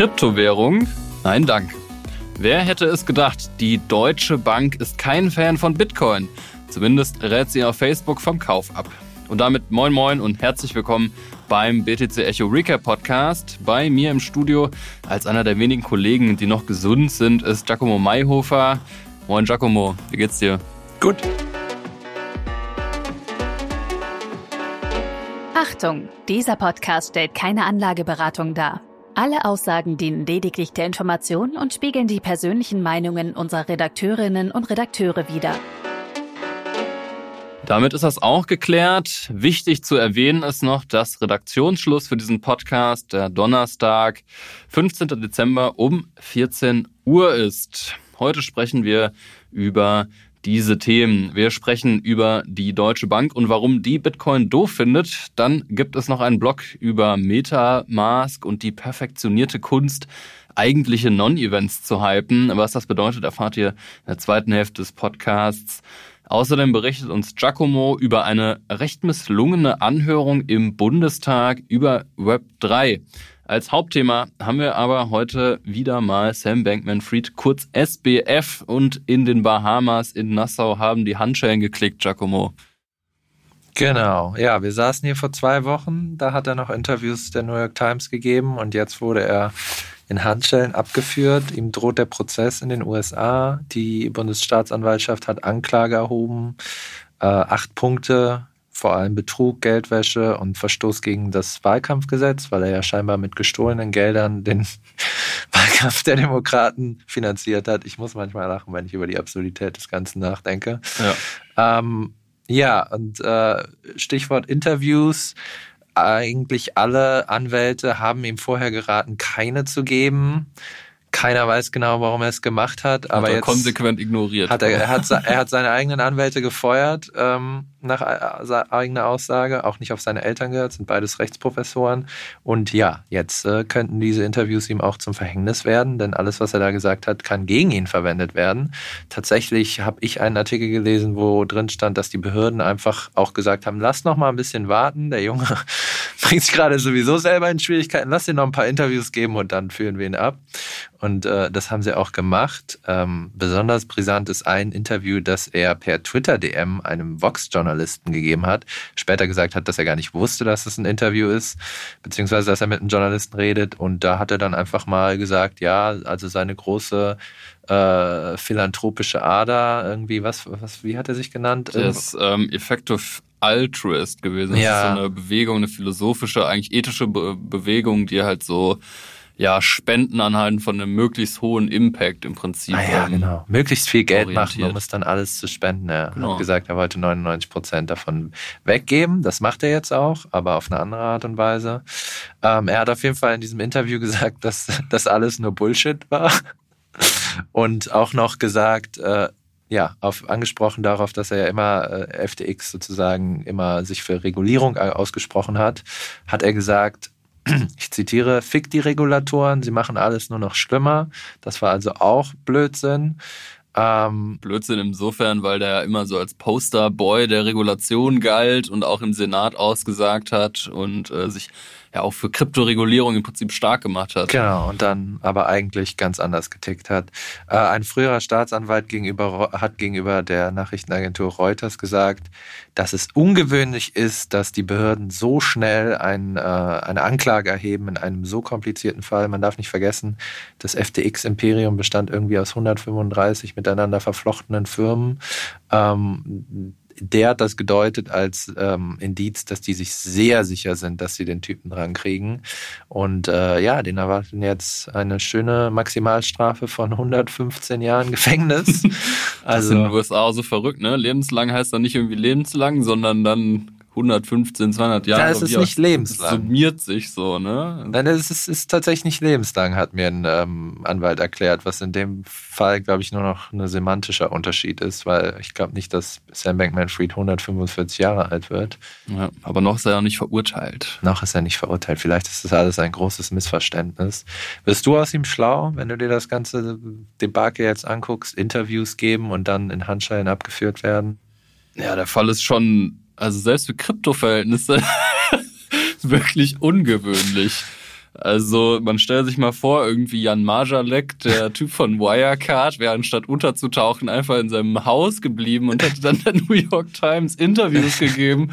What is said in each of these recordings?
Kryptowährung? Nein, dank. Wer hätte es gedacht, die Deutsche Bank ist kein Fan von Bitcoin. Zumindest rät sie auf Facebook vom Kauf ab. Und damit moin moin und herzlich willkommen beim BTC Echo Recap Podcast. Bei mir im Studio als einer der wenigen Kollegen, die noch gesund sind, ist Giacomo Mayhofer. Moin Giacomo, wie geht's dir? Gut. Achtung, dieser Podcast stellt keine Anlageberatung dar. Alle Aussagen dienen lediglich der Information und spiegeln die persönlichen Meinungen unserer Redakteurinnen und Redakteure wider. Damit ist das auch geklärt. Wichtig zu erwähnen ist noch, dass Redaktionsschluss für diesen Podcast der Donnerstag, 15. Dezember um 14 Uhr ist. Heute sprechen wir über diese Themen. Wir sprechen über die Deutsche Bank und warum die Bitcoin doof findet. Dann gibt es noch einen Blog über Metamask und die perfektionierte Kunst, eigentliche Non-Events zu hypen. Was das bedeutet, erfahrt ihr in der zweiten Hälfte des Podcasts. Außerdem berichtet uns Giacomo über eine recht misslungene Anhörung im Bundestag über Web 3. Als Hauptthema haben wir aber heute wieder mal Sam Bankman-Fried, kurz SBF, und in den Bahamas in Nassau haben die Handschellen geklickt, Giacomo. Genau, ja, wir saßen hier vor zwei Wochen, da hat er noch Interviews der New York Times gegeben und jetzt wurde er in Handschellen abgeführt. Ihm droht der Prozess in den USA. Die Bundesstaatsanwaltschaft hat Anklage erhoben. Äh, acht Punkte vor allem Betrug, Geldwäsche und Verstoß gegen das Wahlkampfgesetz, weil er ja scheinbar mit gestohlenen Geldern den Wahlkampf der Demokraten finanziert hat. Ich muss manchmal lachen, wenn ich über die Absurdität des Ganzen nachdenke. Ja, ähm, ja und äh, Stichwort Interviews. Eigentlich alle Anwälte haben ihm vorher geraten, keine zu geben. Keiner weiß genau, warum er es gemacht hat, aber hat er jetzt konsequent ignoriert. Hat er, er, hat, er hat seine eigenen Anwälte gefeuert ähm, nach eigener Aussage, auch nicht auf seine Eltern gehört, sind beides Rechtsprofessoren. Und ja, jetzt äh, könnten diese Interviews ihm auch zum Verhängnis werden, denn alles, was er da gesagt hat, kann gegen ihn verwendet werden. Tatsächlich habe ich einen Artikel gelesen, wo drin stand, dass die Behörden einfach auch gesagt haben, lass noch mal ein bisschen warten. Der Junge bringt sich gerade sowieso selber in Schwierigkeiten. Lass ihn noch ein paar Interviews geben und dann führen wir ihn ab. Und äh, das haben sie auch gemacht. Ähm, besonders brisant ist ein Interview, das er per Twitter-DM einem Vox-Journalisten gegeben hat. Später gesagt hat, dass er gar nicht wusste, dass es ein Interview ist, beziehungsweise dass er mit einem Journalisten redet. Und da hat er dann einfach mal gesagt, ja, also seine große äh, philanthropische Ader, irgendwie, was, was, wie hat er sich genannt? Das ähm, Effective Altruist gewesen. Das ja. ist so eine Bewegung, eine philosophische, eigentlich ethische Be Bewegung, die halt so ja, Spenden anhalten von einem möglichst hohen Impact im Prinzip. Ah ja, ähm, genau. Möglichst viel Geld orientiert. machen, um es dann alles zu spenden. Er genau. hat gesagt, er wollte 99 Prozent davon weggeben. Das macht er jetzt auch, aber auf eine andere Art und Weise. Ähm, er hat auf jeden Fall in diesem Interview gesagt, dass das alles nur Bullshit war. Und auch noch gesagt, äh, ja, auf, angesprochen darauf, dass er ja immer äh, FTX sozusagen immer sich für Regulierung ausgesprochen hat, hat er gesagt, ich zitiere, fick die Regulatoren, sie machen alles nur noch schlimmer. Das war also auch Blödsinn. Ähm, Blödsinn insofern, weil der ja immer so als Posterboy der Regulation galt und auch im Senat ausgesagt hat und äh, sich ja auch für Kryptoregulierung im Prinzip stark gemacht hat. Genau, und dann aber eigentlich ganz anders getickt hat. Äh, ein früherer Staatsanwalt gegenüber, hat gegenüber der Nachrichtenagentur Reuters gesagt, dass es ungewöhnlich ist, dass die Behörden so schnell ein, äh, eine Anklage erheben in einem so komplizierten Fall. Man darf nicht vergessen, das FTX-Imperium bestand irgendwie aus 135 miteinander verflochtenen Firmen. Ähm, der hat das gedeutet als ähm, Indiz, dass die sich sehr sicher sind, dass sie den Typen dran kriegen. Und äh, ja, den erwarten jetzt eine schöne Maximalstrafe von 115 Jahren Gefängnis. also das ist in den USA so verrückt, ne? Lebenslang heißt dann nicht irgendwie lebenslang, sondern dann 115, 200 Jahre. Ja, es ist nicht lebenslang. summiert sich so, ne? Nein, es ist, ist tatsächlich nicht lebenslang, hat mir ein ähm, Anwalt erklärt, was in dem Fall, glaube ich, nur noch ein semantischer Unterschied ist, weil ich glaube nicht, dass Sam Bankman-Fried 145 Jahre alt wird. Ja, aber noch ist er ja nicht verurteilt. Noch ist er nicht verurteilt. Vielleicht ist das alles ein großes Missverständnis. Wirst du aus ihm schlau, wenn du dir das ganze Debakel jetzt anguckst, Interviews geben und dann in Handschellen abgeführt werden? Ja, der Fall ist schon also selbst für Kryptoverhältnisse wirklich ungewöhnlich. Also man stellt sich mal vor, irgendwie Jan Marjalek, der Typ von Wirecard, wäre anstatt unterzutauchen einfach in seinem Haus geblieben und hätte dann der New York Times Interviews gegeben.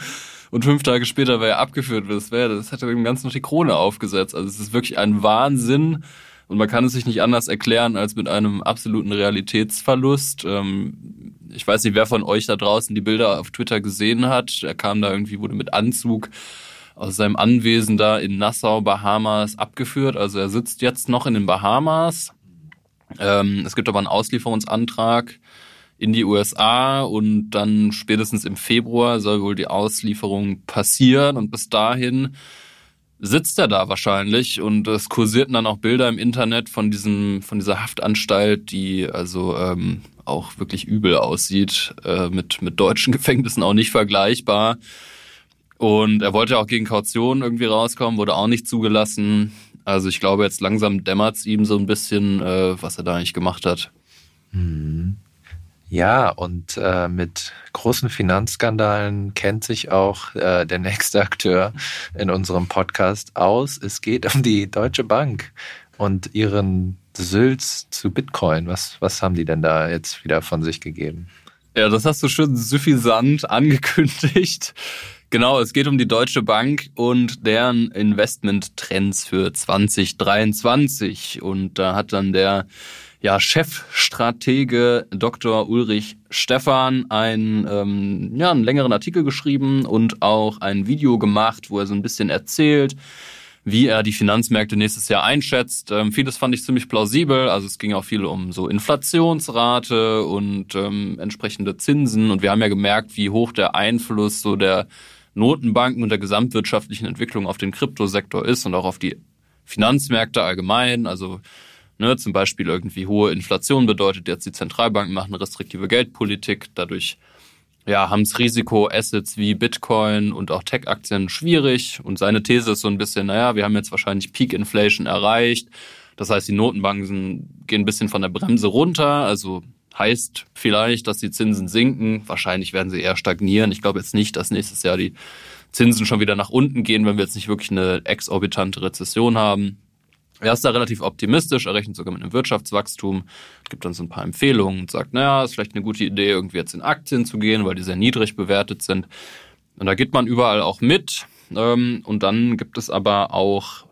Und fünf Tage später wäre er abgeführt. Das wäre, das hätte dem Ganzen noch die Krone aufgesetzt. Also es ist wirklich ein Wahnsinn. Und man kann es sich nicht anders erklären als mit einem absoluten Realitätsverlust. Ähm, ich weiß nicht, wer von euch da draußen die Bilder auf Twitter gesehen hat. Er kam da irgendwie, wurde mit Anzug aus seinem Anwesen da in Nassau, Bahamas, abgeführt. Also er sitzt jetzt noch in den Bahamas. Ähm, es gibt aber einen Auslieferungsantrag in die USA und dann spätestens im Februar soll wohl die Auslieferung passieren und bis dahin sitzt er da wahrscheinlich und es kursierten dann auch Bilder im Internet von diesem von dieser Haftanstalt, die also ähm, auch wirklich übel aussieht, äh, mit mit deutschen Gefängnissen auch nicht vergleichbar. Und er wollte auch gegen Kaution irgendwie rauskommen, wurde auch nicht zugelassen. Also ich glaube, jetzt langsam dämmert's ihm so ein bisschen, äh, was er da eigentlich gemacht hat. Mhm. Ja, und äh, mit großen Finanzskandalen kennt sich auch äh, der nächste Akteur in unserem Podcast aus. Es geht um die Deutsche Bank und ihren Sülz zu Bitcoin. Was, was haben die denn da jetzt wieder von sich gegeben? Ja, das hast du schon suffisant angekündigt. Genau, es geht um die Deutsche Bank und deren Investmenttrends für 2023. Und da hat dann der ja, Chefstratege Dr. Ulrich Stephan ein, ähm, ja, einen längeren Artikel geschrieben und auch ein Video gemacht, wo er so ein bisschen erzählt, wie er die Finanzmärkte nächstes Jahr einschätzt. Ähm, vieles fand ich ziemlich plausibel. Also es ging auch viel um so Inflationsrate und ähm, entsprechende Zinsen. Und wir haben ja gemerkt, wie hoch der Einfluss so der Notenbanken und der gesamtwirtschaftlichen Entwicklung auf den Kryptosektor ist und auch auf die Finanzmärkte allgemein. Also ne, zum Beispiel irgendwie hohe Inflation bedeutet jetzt, die Zentralbanken machen restriktive Geldpolitik. Dadurch ja, haben es Risiko-Assets wie Bitcoin und auch Tech-Aktien schwierig. Und seine These ist so ein bisschen, naja, wir haben jetzt wahrscheinlich Peak Inflation erreicht. Das heißt, die Notenbanken gehen ein bisschen von der Bremse runter. Also Heißt vielleicht, dass die Zinsen sinken. Wahrscheinlich werden sie eher stagnieren. Ich glaube jetzt nicht, dass nächstes Jahr die Zinsen schon wieder nach unten gehen, wenn wir jetzt nicht wirklich eine exorbitante Rezession haben. Er ist da relativ optimistisch, er rechnet sogar mit einem Wirtschaftswachstum, gibt dann so ein paar Empfehlungen und sagt, naja, ist vielleicht eine gute Idee, irgendwie jetzt in Aktien zu gehen, weil die sehr niedrig bewertet sind. Und da geht man überall auch mit. Ähm, und dann gibt es aber auch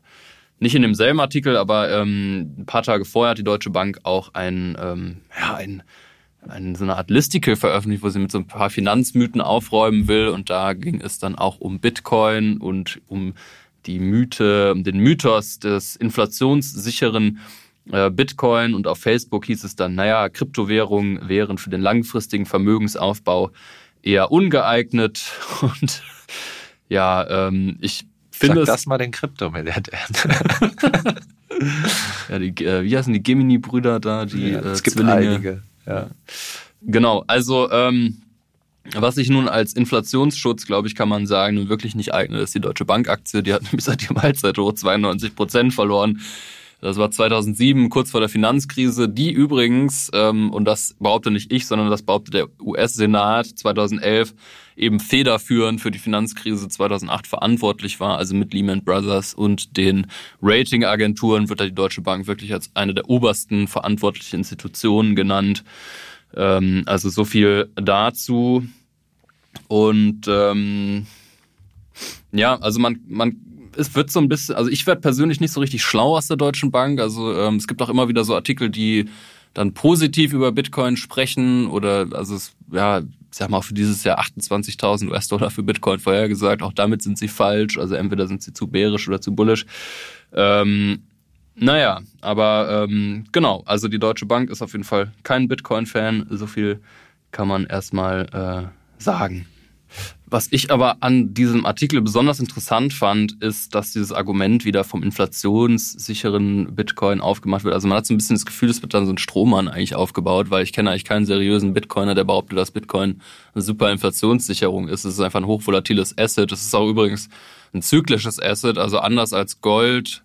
nicht in demselben Artikel, aber ähm, ein paar Tage vorher hat die Deutsche Bank auch ein, ähm, ja, ein, ein, so eine Art Listicle veröffentlicht, wo sie mit so ein paar Finanzmythen aufräumen will. Und da ging es dann auch um Bitcoin und um die Mythe, den Mythos des inflationssicheren äh, Bitcoin. Und auf Facebook hieß es dann, naja, Kryptowährungen wären für den langfristigen Vermögensaufbau eher ungeeignet. Und ja, ähm, ich finde Sag das mal den Kryptomilliardären. ja, die, äh, wie heißen die Gemini-Brüder da? Die, ja, es äh, gibt Zwillinge. einige. Ja. Genau, also ähm, was sich nun als Inflationsschutz, glaube ich, kann man sagen, nun wirklich nicht eignet, ist die Deutsche Bankaktie. Die hat nämlich seit ihrem Allzeit hoch 92 Prozent verloren. Das war 2007, kurz vor der Finanzkrise, die übrigens, ähm, und das behaupte nicht ich, sondern das behauptet der US-Senat 2011, eben federführend für die Finanzkrise 2008 verantwortlich war, also mit Lehman Brothers und den Ratingagenturen wird da die Deutsche Bank wirklich als eine der obersten verantwortlichen Institutionen genannt. Ähm, also so viel dazu. Und ähm, ja, also man, man es wird so ein bisschen, also ich werde persönlich nicht so richtig schlau aus der Deutschen Bank. Also ähm, es gibt auch immer wieder so Artikel, die dann positiv über Bitcoin sprechen oder also es, ja, sie haben auch für dieses Jahr 28.000 US-Dollar für Bitcoin vorhergesagt. Auch damit sind sie falsch. Also entweder sind sie zu bärisch oder zu bullisch. Ähm, naja, aber ähm, genau, also die Deutsche Bank ist auf jeden Fall kein Bitcoin-Fan. So viel kann man erstmal äh, sagen. Was ich aber an diesem Artikel besonders interessant fand, ist, dass dieses Argument wieder vom inflationssicheren Bitcoin aufgemacht wird. Also man hat so ein bisschen das Gefühl, es wird dann so ein Strohmann eigentlich aufgebaut, weil ich kenne eigentlich keinen seriösen Bitcoiner, der behauptet, dass Bitcoin eine super Inflationssicherung ist. Es ist einfach ein hochvolatiles Asset. Es ist auch übrigens ein zyklisches Asset, also anders als Gold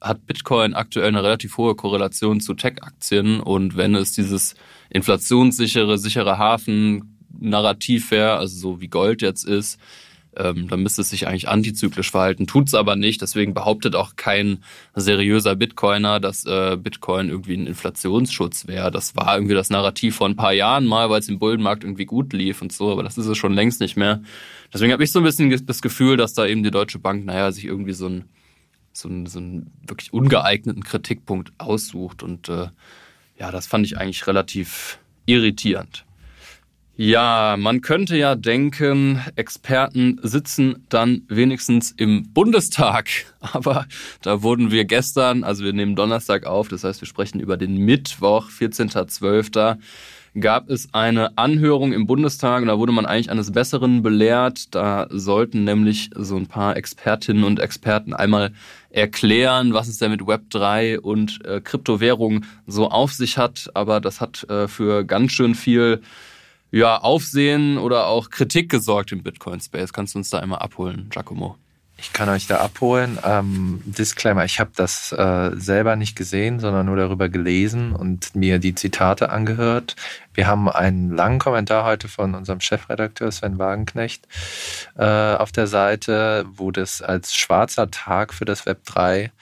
hat Bitcoin aktuell eine relativ hohe Korrelation zu Tech-Aktien und wenn es dieses inflationssichere, sichere Hafen Narrativ wäre, also so wie Gold jetzt ist, Ähm, dann müsste es sich eigentlich antizyklisch verhalten, tut es aber nicht. Deswegen behauptet auch kein seriöser Bitcoiner, dass äh, Bitcoin irgendwie ein Inflationsschutz wäre. Das war irgendwie das Narrativ vor ein paar Jahren mal, weil es im Bullenmarkt irgendwie gut lief und so, aber das ist es schon längst nicht mehr. Deswegen habe ich so ein bisschen das Gefühl, dass da eben die Deutsche Bank, naja, sich irgendwie so ein so einen, so einen wirklich ungeeigneten Kritikpunkt aussucht. Und äh, ja, das fand ich eigentlich relativ irritierend. Ja, man könnte ja denken, Experten sitzen dann wenigstens im Bundestag. Aber da wurden wir gestern, also wir nehmen Donnerstag auf, das heißt wir sprechen über den Mittwoch, 14.12., gab es eine Anhörung im Bundestag und da wurde man eigentlich eines Besseren belehrt. Da sollten nämlich so ein paar Expertinnen und Experten einmal erklären, was es denn mit Web3 und äh, Kryptowährungen so auf sich hat. Aber das hat äh, für ganz schön viel ja, Aufsehen oder auch Kritik gesorgt im Bitcoin-Space. Kannst du uns da einmal abholen, Giacomo? Ich kann euch da abholen. Ähm, Disclaimer, ich habe das äh, selber nicht gesehen, sondern nur darüber gelesen und mir die Zitate angehört. Wir haben einen langen Kommentar heute von unserem Chefredakteur Sven Wagenknecht äh, auf der Seite, wo das als schwarzer Tag für das Web 3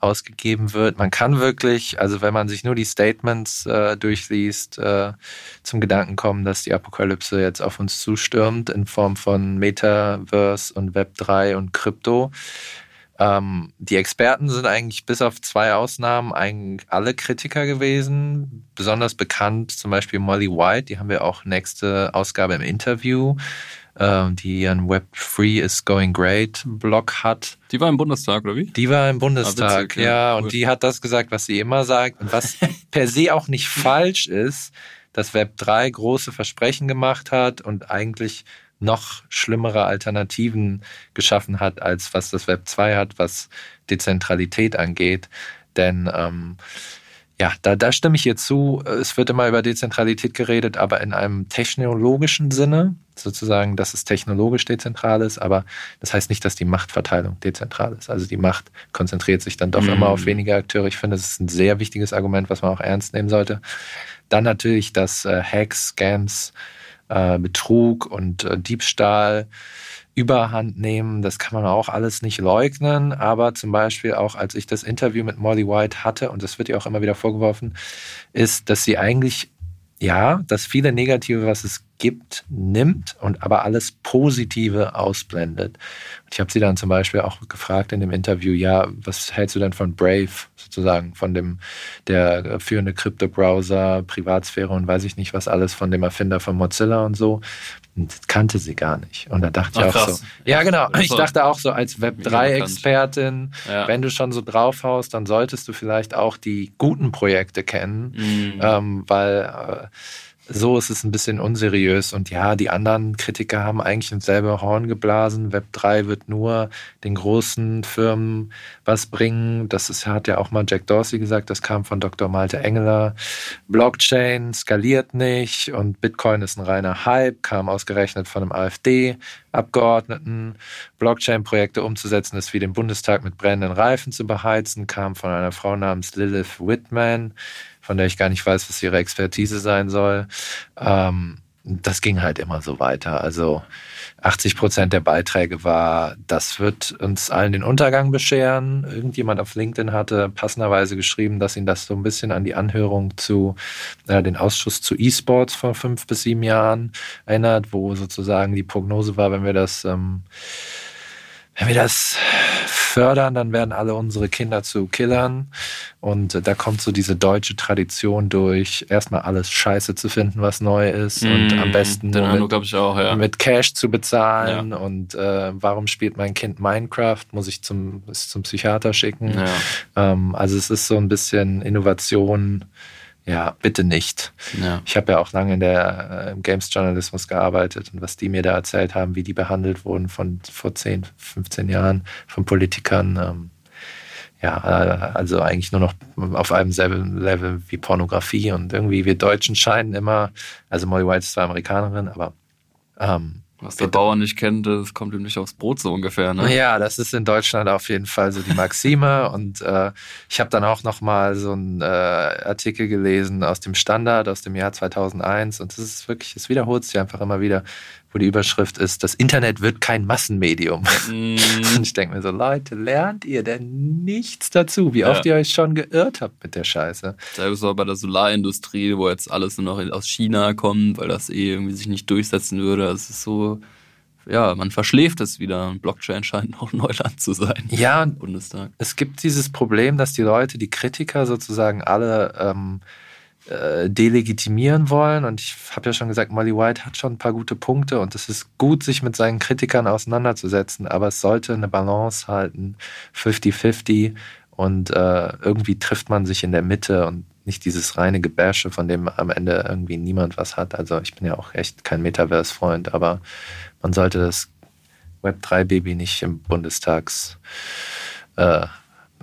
ausgegeben wird. Man kann wirklich, also wenn man sich nur die Statements äh, durchliest, äh, zum Gedanken kommen, dass die Apokalypse jetzt auf uns zustürmt in Form von Metaverse und Web 3 und Krypto. Ähm, die Experten sind eigentlich bis auf zwei Ausnahmen eigentlich alle Kritiker gewesen. Besonders bekannt zum Beispiel Molly White, die haben wir auch nächste Ausgabe im Interview äh, die einen Web Free is Going Great Blog hat. Die war im Bundestag, oder wie? Die war im Bundestag, ah, witzig, ja. ja cool. Und die hat das gesagt, was sie immer sagt. Und was per se auch nicht falsch ist, dass Web 3 große Versprechen gemacht hat und eigentlich noch schlimmere Alternativen geschaffen hat, als was das Web 2 hat, was Dezentralität angeht. Denn ähm, ja, da, da stimme ich ihr zu. Es wird immer über Dezentralität geredet, aber in einem technologischen Sinne, sozusagen, dass es technologisch dezentral ist, aber das heißt nicht, dass die Machtverteilung dezentral ist. Also die Macht konzentriert sich dann doch mhm. immer auf wenige Akteure. Ich finde, das ist ein sehr wichtiges Argument, was man auch ernst nehmen sollte. Dann natürlich, dass äh, Hacks, Scams, äh, Betrug und äh, Diebstahl überhand nehmen. Das kann man auch alles nicht leugnen. Aber zum Beispiel auch, als ich das Interview mit Molly White hatte, und das wird ihr auch immer wieder vorgeworfen, ist, dass sie eigentlich, ja, das viele Negative, was es gibt, nimmt und aber alles Positive ausblendet. Und ich habe sie dann zum Beispiel auch gefragt in dem Interview, ja, was hältst du denn von Brave, sozusagen, von dem, der führende Krypto-Browser, Privatsphäre und weiß ich nicht was alles, von dem Erfinder von Mozilla und so. Und das kannte sie gar nicht. Und da dachte Ach, ich auch krass. so. Ja, genau. Ich dachte auch so als Web3-Expertin, ja. wenn du schon so draufhaust, dann solltest du vielleicht auch die guten Projekte kennen, mhm. ähm, weil äh, so ist es ein bisschen unseriös. Und ja, die anderen Kritiker haben eigentlich ins selbe Horn geblasen. Web 3 wird nur den großen Firmen was bringen. Das ist, hat ja auch mal Jack Dorsey gesagt, das kam von Dr. Malte Engeler. Blockchain skaliert nicht und Bitcoin ist ein reiner Hype, kam ausgerechnet von einem AfD-Abgeordneten. Blockchain-Projekte umzusetzen ist wie den Bundestag mit brennenden Reifen zu beheizen, kam von einer Frau namens Lilith Whitman von der ich gar nicht weiß, was ihre Expertise sein soll. Ähm, das ging halt immer so weiter. Also 80 Prozent der Beiträge war, das wird uns allen den Untergang bescheren. Irgendjemand auf LinkedIn hatte passenderweise geschrieben, dass ihn das so ein bisschen an die Anhörung zu äh, den Ausschuss zu E-Sports vor fünf bis sieben Jahren erinnert, wo sozusagen die Prognose war, wenn wir das ähm, wenn wir das fördern, dann werden alle unsere Kinder zu Killern. Und äh, da kommt so diese deutsche Tradition durch, erstmal alles scheiße zu finden, was neu ist. Mm, und am besten nur mit, auch, ja. mit, Cash zu bezahlen. Ja. Und äh, warum spielt mein Kind Minecraft? Muss ich zum, zum Psychiater schicken? Ja. Ähm, also es ist so ein bisschen Innovation ja, bitte nicht. Ja. Ich habe ja auch lange in der, äh, im Games-Journalismus gearbeitet und was die mir da erzählt haben, wie die behandelt wurden von vor 10, 15 Jahren von Politikern. Ähm, ja, äh, also eigentlich nur noch auf einem selben Level wie Pornografie und irgendwie wir Deutschen scheinen immer, also Molly White ist zwar Amerikanerin, aber ähm, Was der Bauer nicht kennt, das kommt ihm nicht aufs Brot so ungefähr. Ne? Ja, das ist in Deutschland auf jeden Fall so die Maxime. und äh, ich habe dann auch noch mal so einen äh, Artikel gelesen aus dem Standard aus dem Jahr 2001 und es ist wirklich, es wiederholt sich einfach immer wieder, wo die Überschrift ist, das Internet wird kein Massenmedium. Mm. Und ich denke mir so, Leute, lernt ihr denn nichts dazu? Wie oft ja. ihr euch schon geirrt habt mit der Scheiße? Selbst auch bei der Solarindustrie, wo jetzt alles nur noch aus China kommt, weil das eh irgendwie sich nicht durchsetzen würde. Es ist so, ja, man verschläft es wieder. Blockchain scheint auch Neuland zu sein. Ja, Bundestag. Es gibt dieses Problem, dass die Leute, die Kritiker sozusagen alle ähm, äh, delegitimieren wollen. Und ich habe ja schon gesagt, Molly White hat schon ein paar gute Punkte und es ist gut, sich mit seinen Kritikern auseinanderzusetzen, aber es sollte eine Balance halten, 50-50 und äh, irgendwie trifft man sich in der Mitte und nicht dieses reine Gebäsche, von dem am Ende irgendwie niemand was hat. Also ich bin ja auch echt kein Metaverse-Freund, aber man sollte das Web3-Baby nicht im Bundestags äh,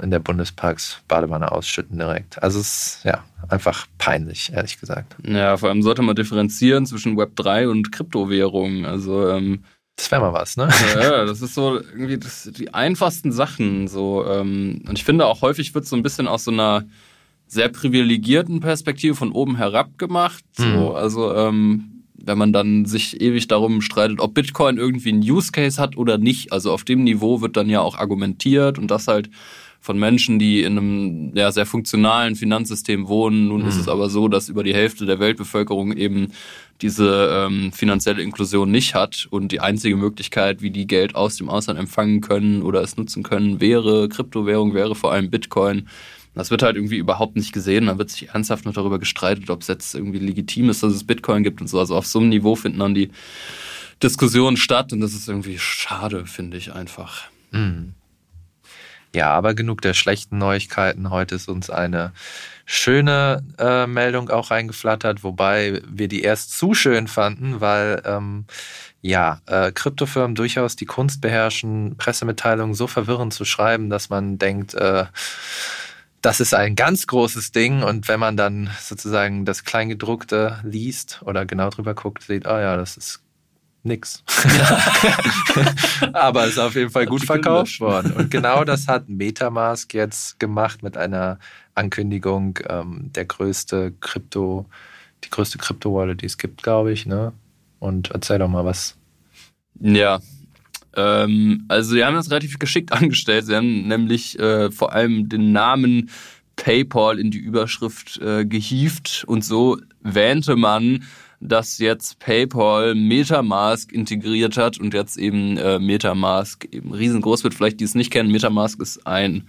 in der Bundesparks Badewanne ausschütten direkt. Also es ist ja einfach peinlich, ehrlich gesagt. Ja, vor allem sollte man differenzieren zwischen Web 3 und Kryptowährungen. Also ähm, das wäre mal was, ne? Ja, das ist so irgendwie das, die einfachsten Sachen. So, ähm, und ich finde auch häufig wird so ein bisschen aus so einer sehr privilegierten Perspektive von oben herab gemacht. So, mhm. also ähm, wenn man dann sich ewig darum streitet, ob Bitcoin irgendwie einen Use Case hat oder nicht. Also auf dem Niveau wird dann ja auch argumentiert und das halt von Menschen, die in einem ja, sehr funktionalen Finanzsystem wohnen. Nun mhm. ist es aber so, dass über die Hälfte der Weltbevölkerung eben diese ähm, finanzielle Inklusion nicht hat und die einzige Möglichkeit, wie die Geld aus dem Ausland empfangen können oder es nutzen können, wäre Kryptowährung, wäre vor allem Bitcoin. Das wird halt irgendwie überhaupt nicht gesehen. Da wird sich ernsthaft noch darüber gestreitet, ob es jetzt irgendwie legitim ist, dass es Bitcoin gibt und so. Also auf so einem Niveau finden dann die Diskussionen statt und das ist irgendwie schade, finde ich einfach. Mhm. Ja, aber genug der schlechten Neuigkeiten. Heute ist uns eine schöne äh, Meldung auch reingeflattert, wobei wir die erst zu schön fanden, weil ähm, ja, äh, Kryptofirmen durchaus die Kunst beherrschen, Pressemitteilungen so verwirrend zu schreiben, dass man denkt, äh, das ist ein ganz großes Ding und wenn man dann sozusagen das Kleingedruckte liest oder genau drüber guckt, sieht, ah oh ja, das ist nix. Aber es ist auf jeden Fall gut verkauft worden. Und genau das hat Metamask jetzt gemacht mit einer Ankündigung, ähm, der größte Krypto, die größte Krypto-Wallet, die es gibt, glaube ich. Ne? Und erzähl doch mal was. Ja, ähm, also sie haben das relativ geschickt angestellt. Sie haben nämlich äh, vor allem den Namen PayPal in die Überschrift äh, gehievt und so wähnte man, dass jetzt PayPal Metamask integriert hat und jetzt eben äh, Metamask eben riesengroß wird. Vielleicht die es nicht kennen, Metamask ist ein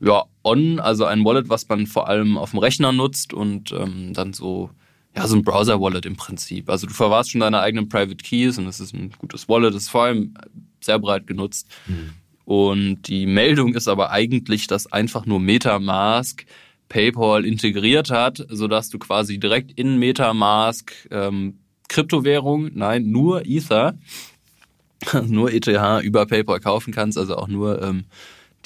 ja, On, also ein Wallet, was man vor allem auf dem Rechner nutzt und ähm, dann so, ja, so ein Browser-Wallet im Prinzip. Also du verwahrst schon deine eigenen Private Keys und es ist ein gutes Wallet, das ist vor allem sehr breit genutzt. Mhm. Und die Meldung ist aber eigentlich, dass einfach nur Metamask PayPal integriert hat, sodass du quasi direkt in Metamask ähm, Kryptowährung, nein, nur Ether, nur ETH über PayPal kaufen kannst, also auch nur ähm,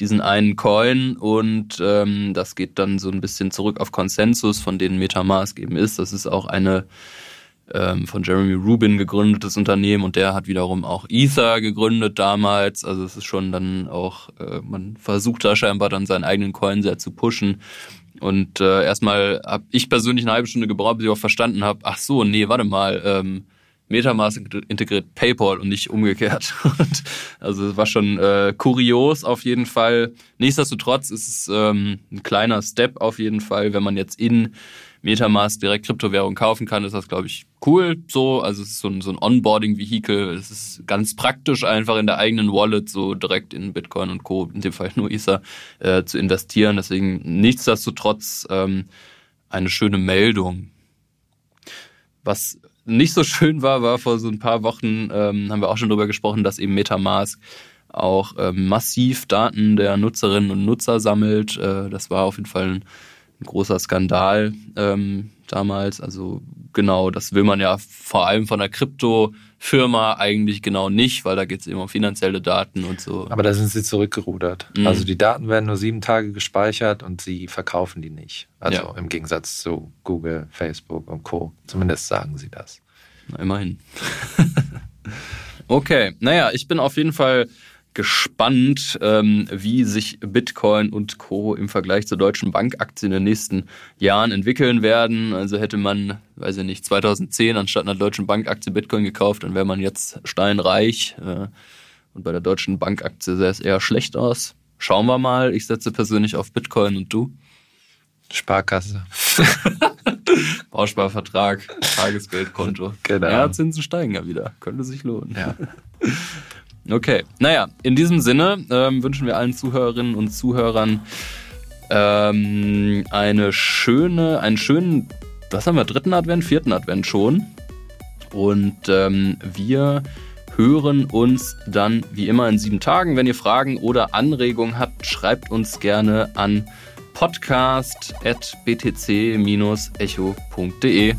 diesen einen Coin und ähm, das geht dann so ein bisschen zurück auf Konsensus, von denen Metamask eben ist. Das ist auch eine ähm, von Jeremy Rubin gegründetes Unternehmen und der hat wiederum auch Ether gegründet damals. Also es ist schon dann auch, äh, man versucht da scheinbar dann seinen eigenen Coin sehr zu pushen. Und äh, erstmal habe ich persönlich eine halbe Stunde gebraucht, bis ich auch verstanden habe, ach so, nee, warte mal, ähm, Metamask integriert PayPal und nicht umgekehrt. Und also es war schon äh, kurios auf jeden Fall. Nichtsdestotrotz ist es ähm, ein kleiner Step auf jeden Fall, wenn man jetzt in Metamask direkt Kryptowährung kaufen kann, ist das, glaube ich, cool so. Also es ist so ein, so ein Onboarding-Vehikel. Es ist ganz praktisch, einfach in der eigenen Wallet so direkt in Bitcoin und Co., in dem Fall nur Ether, äh, zu investieren. Deswegen nichtsdestotrotz ähm, eine schöne Meldung. Was nicht so schön war, war vor so ein paar Wochen, ähm, haben wir auch schon drüber gesprochen, dass eben Metamask auch ähm, massiv Daten der Nutzerinnen und Nutzer sammelt. Äh, das war auf jeden Fall ein ein großer Skandal ähm, damals. Also genau, das will man ja vor allem von der Kryptofirma eigentlich genau nicht, weil da geht es eben um finanzielle Daten und so. Aber da sind sie zurückgerudert. Mhm. Also die Daten werden nur sieben Tage gespeichert und sie verkaufen die nicht. Also ja. im Gegensatz zu Google, Facebook und Co. Zumindest sagen sie das. Na, immerhin. Okay, naja, ich bin auf jeden Fall gespannt, ähm, wie sich Bitcoin und Co. im Vergleich zur deutschen Bankaktien in den nächsten Jahren entwickeln werden. Also hätte man, weiß ich nicht, 2010 anstatt einer deutschen Bankaktie Bitcoin gekauft, dann wäre man jetzt steinreich. Äh, und bei der deutschen Bankaktie sähe es eher schlecht aus. Schauen wir mal. Ich setze persönlich auf Bitcoin und du? Sparkasse. Bausparvertrag, Tagesgeldkonto. Genau. Ja, Zinsen steigen ja wieder. Könnte sich lohnen. Ja. Okay, naja, in diesem Sinne ähm, wünschen wir allen Zuhörerinnen und Zuhörern ähm, eine schöne, einen schönen, was haben wir, dritten Advent, vierten Advent schon. Und ähm, wir hören uns dann wie immer in sieben Tagen. Wenn ihr Fragen oder Anregungen habt, schreibt uns gerne an podcast.btc-echo.de.